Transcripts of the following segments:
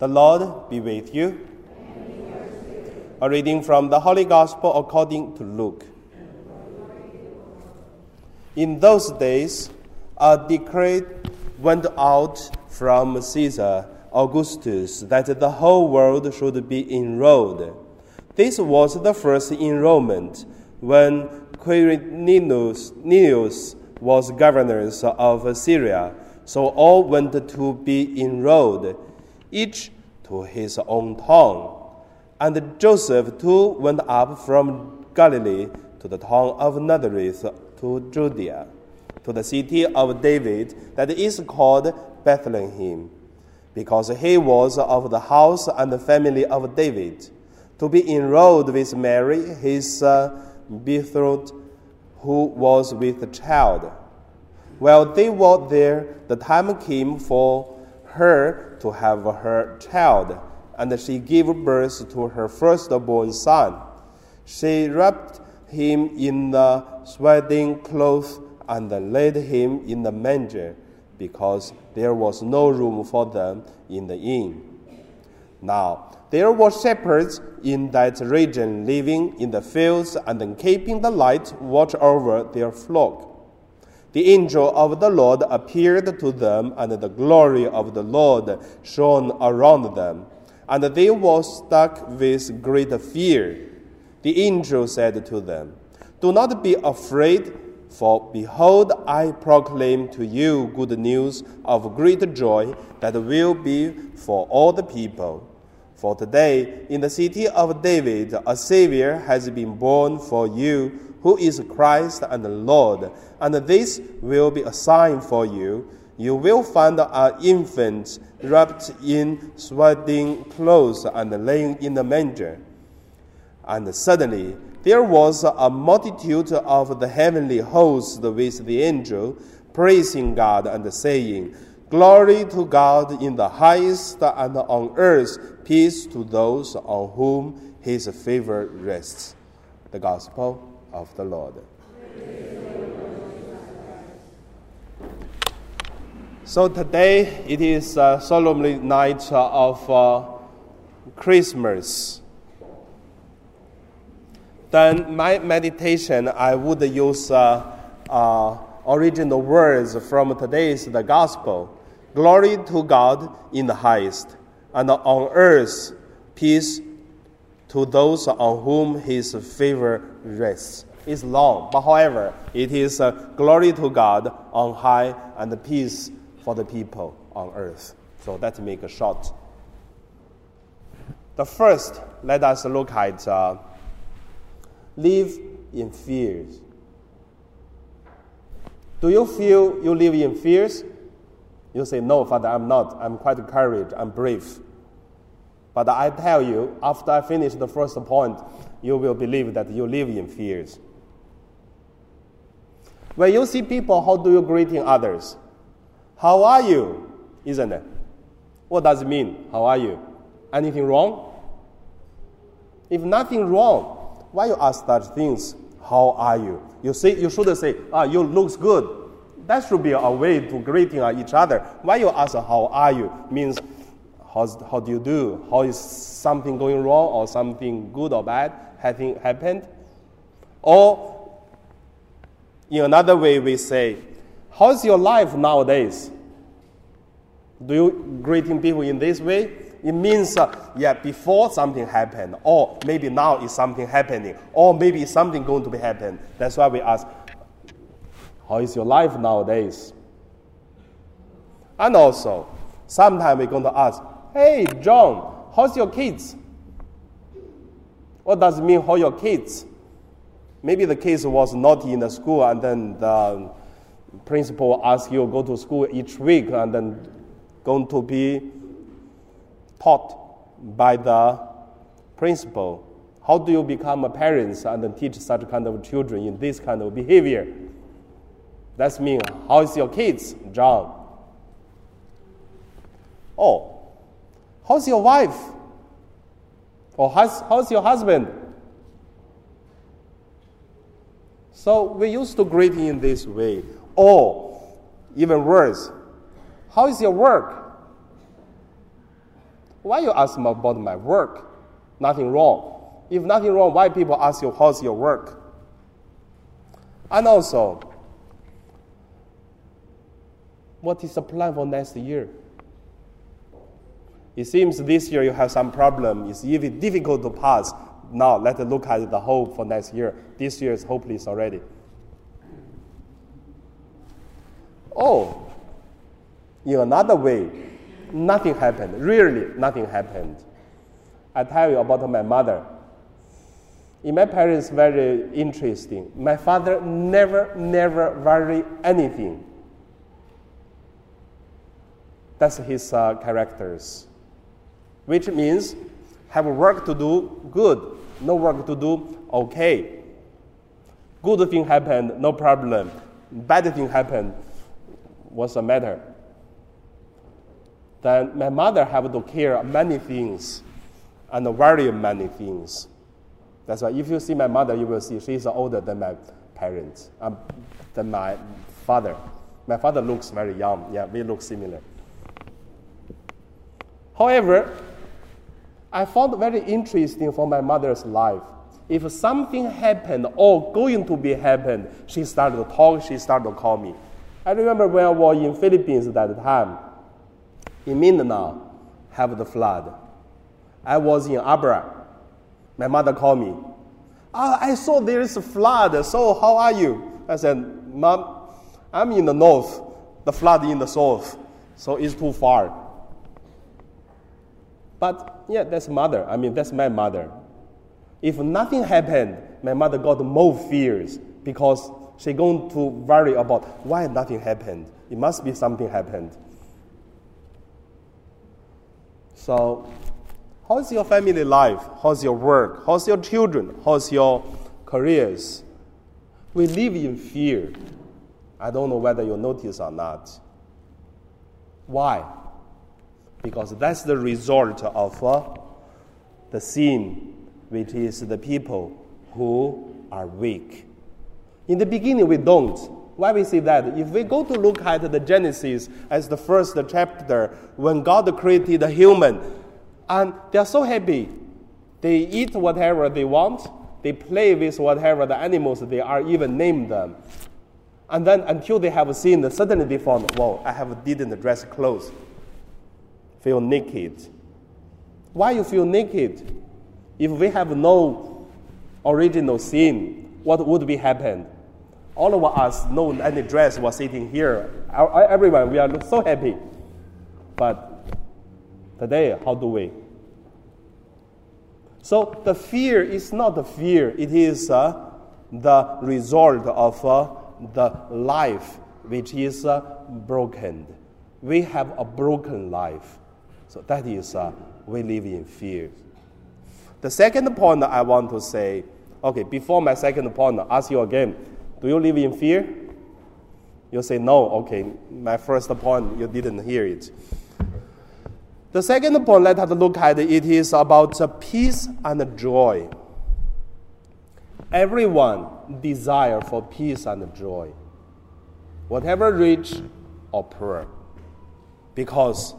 The Lord be with you. A reading from the Holy Gospel according to Luke. In those days, a decree went out from Caesar Augustus that the whole world should be enrolled. This was the first enrollment when Quirinius was governor of Syria. So all went to be enrolled, each to his own town. And Joseph too went up from Galilee to the town of Nazareth to Judea, to the city of David that is called Bethlehem, because he was of the house and the family of David, to be enrolled with Mary, his uh, betrothed, who was with child. While they were there, the time came for her to have her child, and she gave birth to her firstborn son. She wrapped him in the swaddling cloth and laid him in the manger, because there was no room for them in the inn. Now, there were shepherds in that region living in the fields and keeping the light watch over their flock. The angel of the Lord appeared to them, and the glory of the Lord shone around them, and they were struck with great fear. The angel said to them, Do not be afraid, for behold, I proclaim to you good news of great joy that will be for all the people. For today, in the city of David, a Savior has been born for you, who is Christ and the Lord. And this will be a sign for you. You will find an infant wrapped in swaddling clothes and laying in the manger. And suddenly, there was a multitude of the heavenly hosts with the angel, praising God and saying, Glory to God in the highest, and on earth peace to those on whom his favor rests. The Gospel of the Lord. So today it is a solemn night of uh, Christmas. Then my meditation, I would use uh, uh, original words from today's the Gospel. Glory to God in the highest, and on earth peace to those on whom his favor rests. It's long, but however, it is uh, glory to God on high and peace for the people on earth. So let's make a short. The first, let us look at uh, live in fears. Do you feel you live in fears? You say, No, Father, I'm not. I'm quite courage. I'm brave. But I tell you, after I finish the first point, you will believe that you live in fears. When you see people, how do you greeting others? How are you? Isn't it? What does it mean? How are you? Anything wrong? If nothing wrong, why you ask such things? How are you? You say you should say, ah, you looks good. That should be a way to greeting each other. Why you ask how are you means how's, how do you do? How is something going wrong or something good or bad having happened? Or in another way we say, how's your life nowadays? Do you greeting people in this way? It means, uh, yeah, before something happened, or maybe now is something happening, or maybe something going to be happen. That's why we ask, how is your life nowadays? And also, sometimes we're going to ask, Hey, John, how's your kids? What does it mean, how your kids? Maybe the kids was naughty in the school, and then the principal asks you to go to school each week, and then going to be taught by the principal. How do you become a parent and then teach such kind of children in this kind of behavior? That's mean, how is your kids, John? Oh, how's your wife? Or how's, how's your husband? So we used to greet in this way. Or, even worse, how is your work? Why you ask me about my work? Nothing wrong. If nothing wrong, why people ask you how's your work? And also, what is the plan for next year? It seems this year you have some problem. It's even difficult to pass. Now let's look at the hope for next year. This year is hopeless already. Oh, in another way, nothing happened. Really, nothing happened. I tell you about my mother. In my parents, very interesting. My father never, never worry anything. That's his uh, characters, which means have work to do, good. No work to do, okay. Good thing happened, no problem. Bad thing happened, what's the matter? Then my mother have to care many things and worry many things. That's why if you see my mother, you will see she's older than my parents, um, than my father. My father looks very young. Yeah, we look similar. However, I found very interesting for my mother's life. If something happened or going to be happened, she started to talk, she started to call me. I remember when I was in Philippines at that time, in Mindanao, have the flood. I was in Abra. My mother called me. Ah, I saw there is a flood. So how are you? I said, Mom, I'm in the north. The flood in the south. So it's too far. But yeah, that's mother. I mean, that's my mother. If nothing happened, my mother got more fears because she going to worry about why nothing happened. It must be something happened. So, how's your family life? How's your work? How's your children? How's your careers? We live in fear. I don't know whether you notice or not. Why? Because that's the result of uh, the sin, which is the people who are weak. In the beginning, we don't. Why we say that? If we go to look at the Genesis as the first chapter, when God created the human, and they are so happy, they eat whatever they want, they play with whatever the animals they are, even name them. And then until they have seen, suddenly they found, wow, I have didn't dress clothes feel naked. Why you feel naked? If we have no original sin, what would be happen? All of us, no any dress, was sitting here. Everyone, we are so happy. But today, how do we? So the fear is not the fear; it is uh, the result of uh, the life which is uh, broken. We have a broken life. So that is, uh, we live in fear. The second point I want to say, okay, before my second point, I ask you again, do you live in fear? You say no, okay, my first point, you didn't hear it. The second point, let us look at it is about peace and joy. Everyone desire for peace and joy, whatever rich or poor, because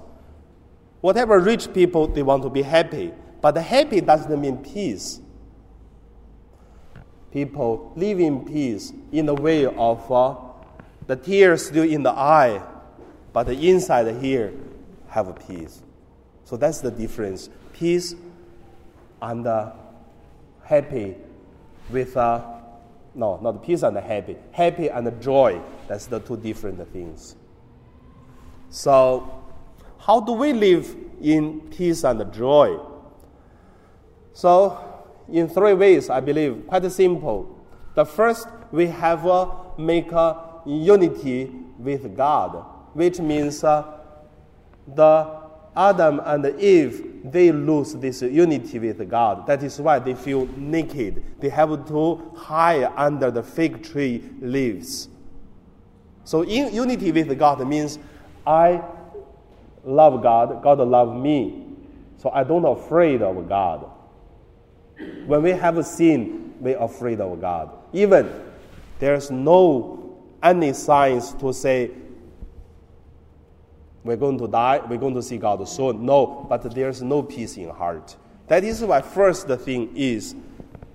Whatever rich people, they want to be happy. But happy doesn't mean peace. People live in peace in the way of uh, the tears still in the eye, but the inside here have peace. So that's the difference. Peace and uh, happy with, uh, no, not peace and happy. Happy and joy, that's the two different things. So how do we live in peace and joy? So, in three ways, I believe, quite simple. The first, we have uh, make a unity with God, which means uh, the Adam and Eve, they lose this unity with God. That is why they feel naked. They have to hide under the fig tree leaves. So, in unity with God means I love God, God love me. So I don't afraid of God. When we have sin, we afraid of God. Even there's no any signs to say We're going to die, we're going to see God soon. No, but there's no peace in heart. That is why first the thing is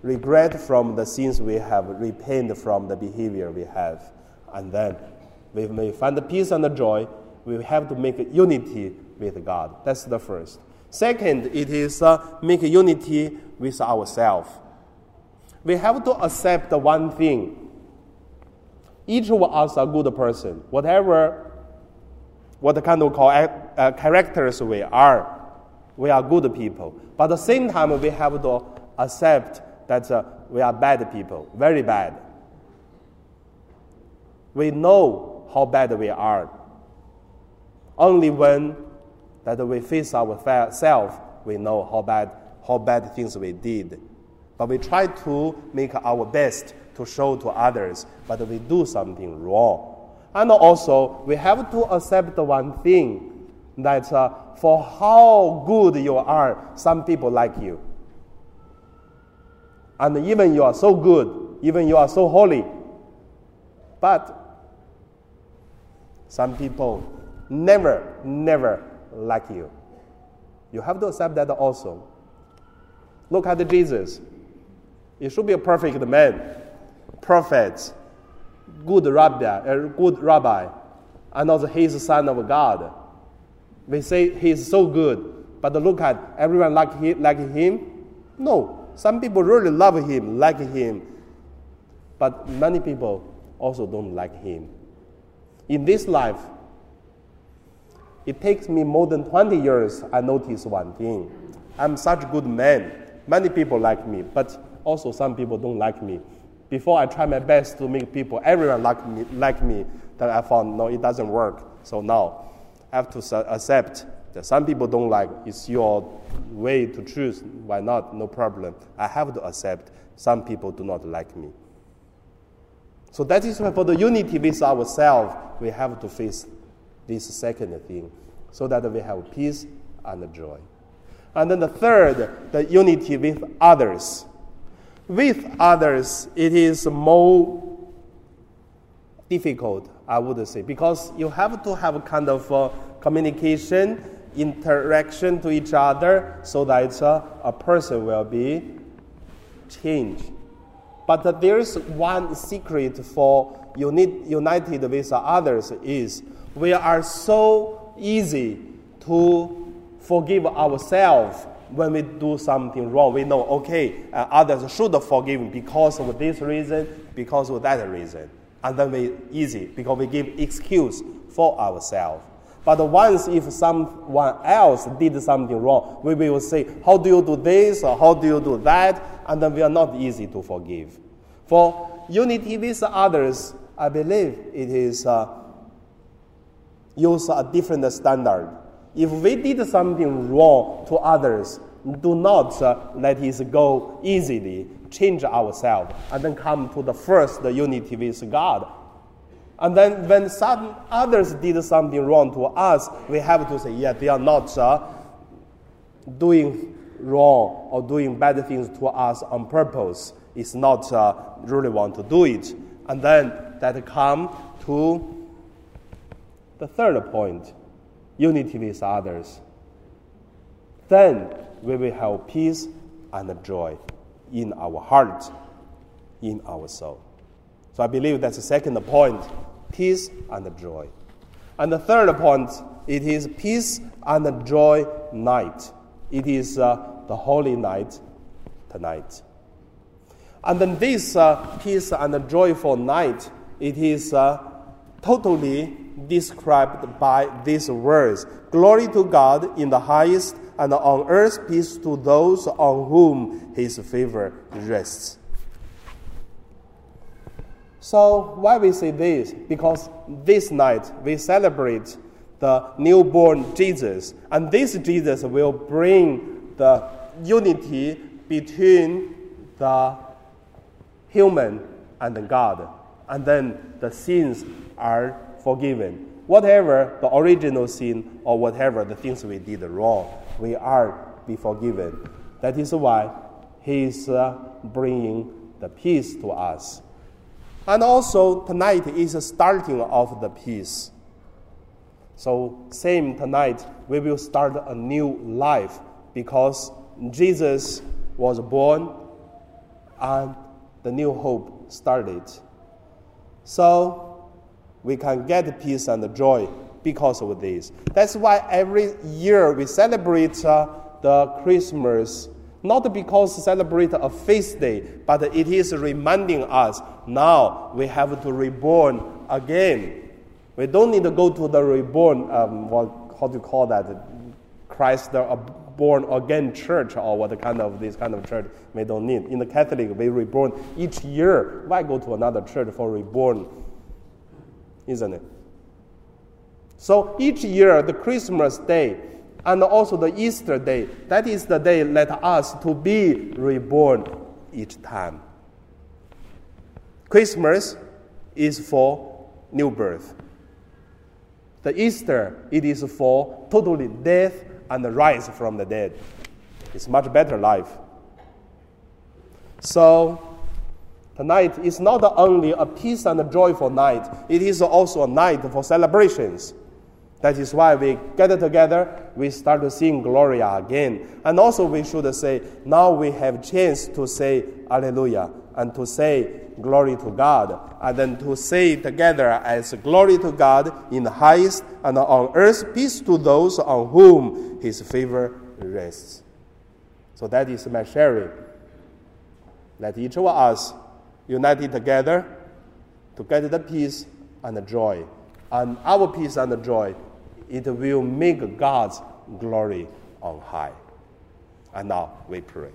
regret from the sins we have, repent from the behavior we have. And then we may find the peace and the joy. We have to make unity with God. That's the first. Second, it is uh, make unity with ourselves. We have to accept one thing. Each of us a good person. Whatever, what kind of uh, characters we are, we are good people. But at the same time, we have to accept that uh, we are bad people, very bad. We know how bad we are. Only when that we face ourselves, we know how bad, how bad things we did. But we try to make our best to show to others, but we do something wrong. And also, we have to accept one thing that uh, for how good you are, some people like you. And even you are so good, even you are so holy, but some people never, never like you. You have to accept that also. Look at the Jesus. He should be a perfect man, prophet, good rabbi, a good rabbi, and also he is the son of God. We say he is so good, but look at everyone like him, like him. No, some people really love him, like him, but many people also don't like him. In this life, it takes me more than 20 years, I notice one thing. I'm such a good man. Many people like me, but also some people don't like me. Before I try my best to make people, everyone like me, like me, then I found, no, it doesn't work. So now I have to accept that some people don't like. It's your way to choose. Why not? No problem. I have to accept some people do not like me. So that is why for the unity with ourselves, we have to face this second thing, so that we have peace and joy. And then the third, the unity with others. With others, it is more difficult, I would say, because you have to have a kind of uh, communication, interaction to each other, so that uh, a person will be changed. But uh, there is one secret for unit, united with others is we are so easy to forgive ourselves when we do something wrong. We know, okay, uh, others should forgive because of this reason, because of that reason. And then we easy because we give excuse for ourselves. But once if someone else did something wrong, we will say, how do you do this or how do you do that? And then we are not easy to forgive. For unity with others, I believe it is uh, use a different standard. If we did something wrong to others, do not uh, let it go easily. Change ourselves and then come to the first unity with God. And then when some others did something wrong to us, we have to say, yeah, they are not uh, doing wrong or doing bad things to us on purpose. It's not uh, really want to do it. And then that come to the third point unity with others. Then we will have peace and joy in our heart, in our soul. So I believe that's the second point peace and joy. And the third point, it is peace and joy night. It is uh, the holy night tonight. And then this uh, peace and joyful night, it is uh, totally described by these words Glory to God in the highest, and on earth peace to those on whom his favor rests. So, why we say this? Because this night we celebrate the newborn Jesus, and this Jesus will bring the unity between the human and God, and then the sins are forgiven. Whatever the original sin or whatever the things we did wrong, we are be forgiven. That is why He is uh, bringing the peace to us. And also, tonight is the starting of the peace. So, same tonight, we will start a new life because Jesus was born and the new hope started. So, we can get peace and joy because of this. That's why every year we celebrate uh, the Christmas, not because celebrate a feast day, but it is reminding us now we have to reborn again. We don't need to go to the reborn, um, what, how do you call that? Christ the uh, born again church or what kind of this kind of church we don't need. In the Catholic, we reborn each year. Why go to another church for reborn? Isn't it? So each year, the Christmas day and also the Easter day, that is the day let us to be reborn each time. Christmas is for new birth. The Easter, it is for totally death and rise from the dead. It's much better life. So tonight is not only a peace and a joyful night, it is also a night for celebrations. That is why we gather together, we start to sing Gloria again. And also we should say, now we have chance to say Alleluia and to say glory to God. And then to say together as glory to God in the highest and on earth peace to those on whom his favor rests. So that is my sharing. Let each of us united together to get the peace and the joy. And our peace and the joy it will make God's glory on high. And now we pray.